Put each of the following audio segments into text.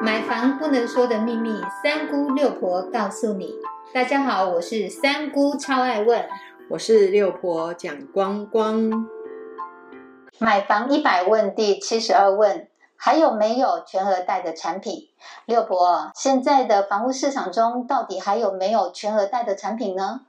买房不能说的秘密，三姑六婆告诉你。大家好，我是三姑，超爱问。我是六婆蒋光光。买房一百问第七十二问，还有没有全额贷的产品？六婆，现在的房屋市场中，到底还有没有全额贷的产品呢？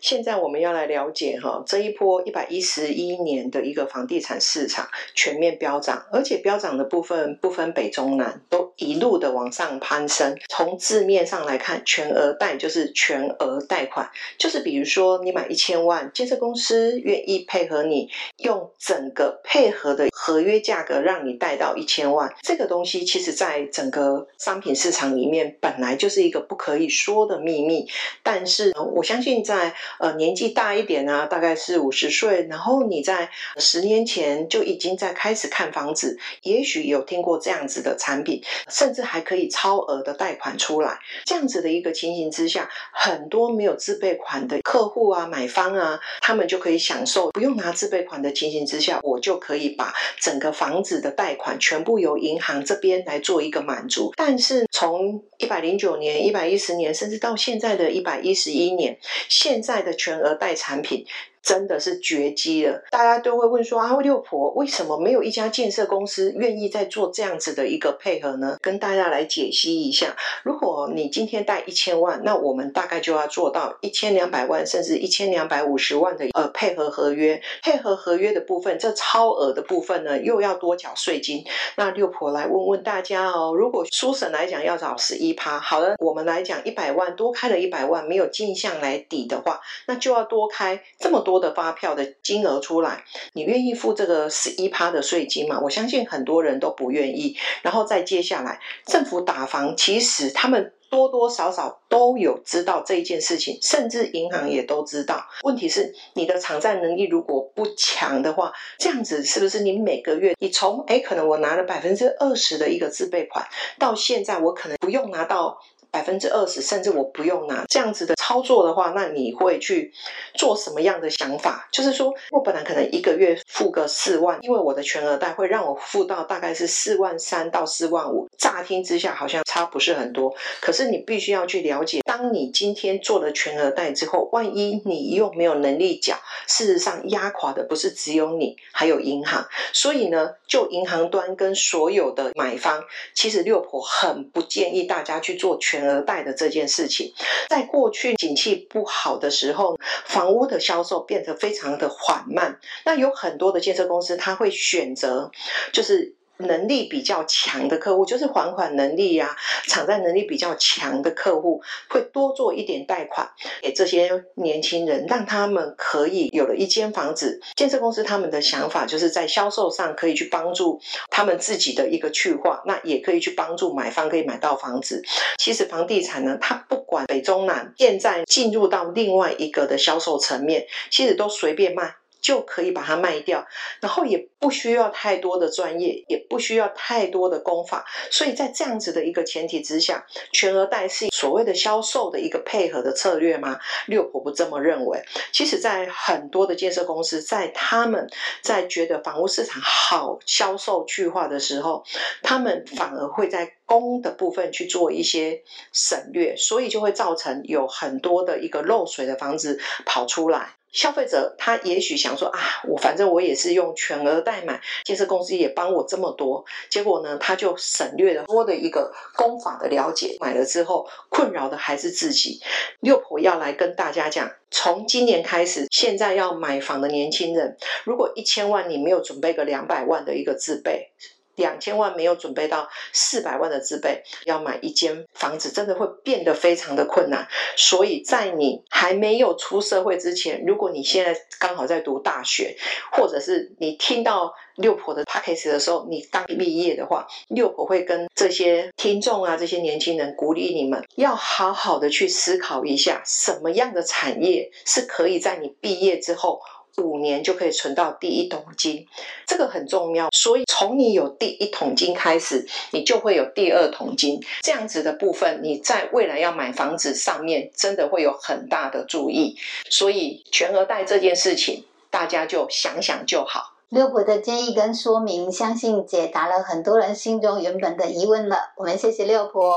现在我们要来了解哈，这一波一百一十一年的一个房地产市场全面飙涨，而且飙涨的部分不分北中南，都一路的往上攀升。从字面上来看，全额贷就是全额贷款，就是比如说你买一千万，建设公司愿意配合你，用整个配合的合约价格让你贷到一千万。这个东西其实在整个商品市场里面本来就是一个不可以说的秘密，但是我相信在在呃，年纪大一点啊，大概是五十岁，然后你在十年前就已经在开始看房子，也许有听过这样子的产品，甚至还可以超额的贷款出来。这样子的一个情形之下，很多没有自备款的客户啊、买方啊，他们就可以享受不用拿自备款的情形之下，我就可以把整个房子的贷款全部由银行这边来做一个满足。但是从一百零九年、一百一十年，甚至到现在的一百一十一年，现现在的全额贷产品。真的是绝迹了，大家都会问说啊，六婆为什么没有一家建设公司愿意在做这样子的一个配合呢？跟大家来解析一下，如果你今天贷一千万，那我们大概就要做到一千两百万，甚至一千两百五十万的呃配合合约。配合合约的部分，这超额的部分呢，又要多缴税金。那六婆来问问大家哦，如果书审来讲要找十一趴，好了，我们来讲一百万多开了一百万，没有进项来抵的话，那就要多开这么多。多的发票的金额出来，你愿意付这个十一趴的税金吗？我相信很多人都不愿意。然后再接下来，政府打房，其实他们多多少少都有知道这一件事情，甚至银行也都知道。问题是，你的偿债能力如果不强的话，这样子是不是你每个月，你从哎，可能我拿了百分之二十的一个自备款，到现在我可能不用拿到。百分之二十，甚至我不用拿这样子的操作的话，那你会去做什么样的想法？就是说我本来可能一个月付个四万，因为我的全额贷会让我付到大概是四万三到四万五。乍听之下好像差不是很多，可是你必须要去了解，当你今天做了全额贷之后，万一你又没有能力缴，事实上压垮的不是只有你，还有银行。所以呢，就银行端跟所有的买方，其实六婆很不建议大家去做全。额贷的这件事情，在过去景气不好的时候，房屋的销售变得非常的缓慢。那有很多的建设公司，他会选择就是。能力比较强的客户，就是还款能力呀、偿债能力比较强的客户，会多做一点贷款给这些年轻人，让他们可以有了一间房子。建设公司他们的想法就是在销售上可以去帮助他们自己的一个去化，那也可以去帮助买方可以买到房子。其实房地产呢，它不管北中南，现在进入到另外一个的销售层面，其实都随便卖。就可以把它卖掉，然后也不需要太多的专业，也不需要太多的功法，所以在这样子的一个前提之下，全额贷是所谓的销售的一个配合的策略吗？六婆不这么认为。其实，在很多的建设公司，在他们在觉得房屋市场好销售去化的时候，他们反而会在供的部分去做一些省略，所以就会造成有很多的一个漏水的房子跑出来。消费者他也许想说啊，我反正我也是用全额代买，建设公司也帮我这么多，结果呢，他就省略了多的一个工法的了解，买了之后困扰的还是自己。六婆要来跟大家讲，从今年开始，现在要买房的年轻人，如果一千万你没有准备个两百万的一个自备。两千万没有准备到四百万的资备，要买一间房子，真的会变得非常的困难。所以在你还没有出社会之前，如果你现在刚好在读大学，或者是你听到六婆的 p a c k a g e 的时候，你刚毕业的话，六婆会跟这些听众啊，这些年轻人鼓励你们，要好好的去思考一下，什么样的产业是可以在你毕业之后。五年就可以存到第一桶金，这个很重要。所以从你有第一桶金开始，你就会有第二桶金。这样子的部分，你在未来要买房子上面，真的会有很大的注意。所以全额贷这件事情，大家就想想就好。六婆的建议跟说明，相信解答了很多人心中原本的疑问了。我们谢谢六婆，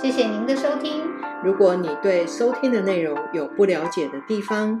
谢谢您的收听。如果你对收听的内容有不了解的地方，